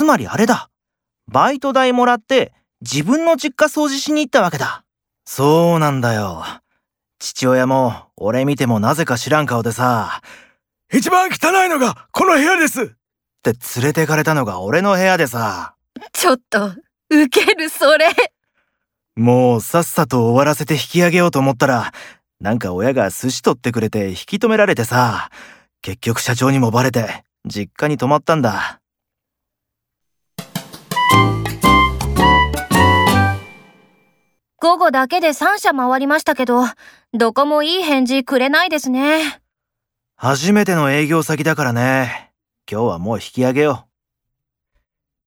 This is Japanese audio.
つまりあれだ。バイト代もらって自分の実家掃除しに行ったわけだ。そうなんだよ。父親も俺見てもなぜか知らん顔でさ、一番汚いのがこの部屋ですって連れてかれたのが俺の部屋でさ。ちょっと、ウケるそれ。もうさっさと終わらせて引き上げようと思ったら、なんか親が寿司取ってくれて引き止められてさ、結局社長にもバレて、実家に泊まったんだ。午後だけで3社回りましたけど、どこもいい返事くれないですね。初めての営業先だからね。今日はもう引き上げよう。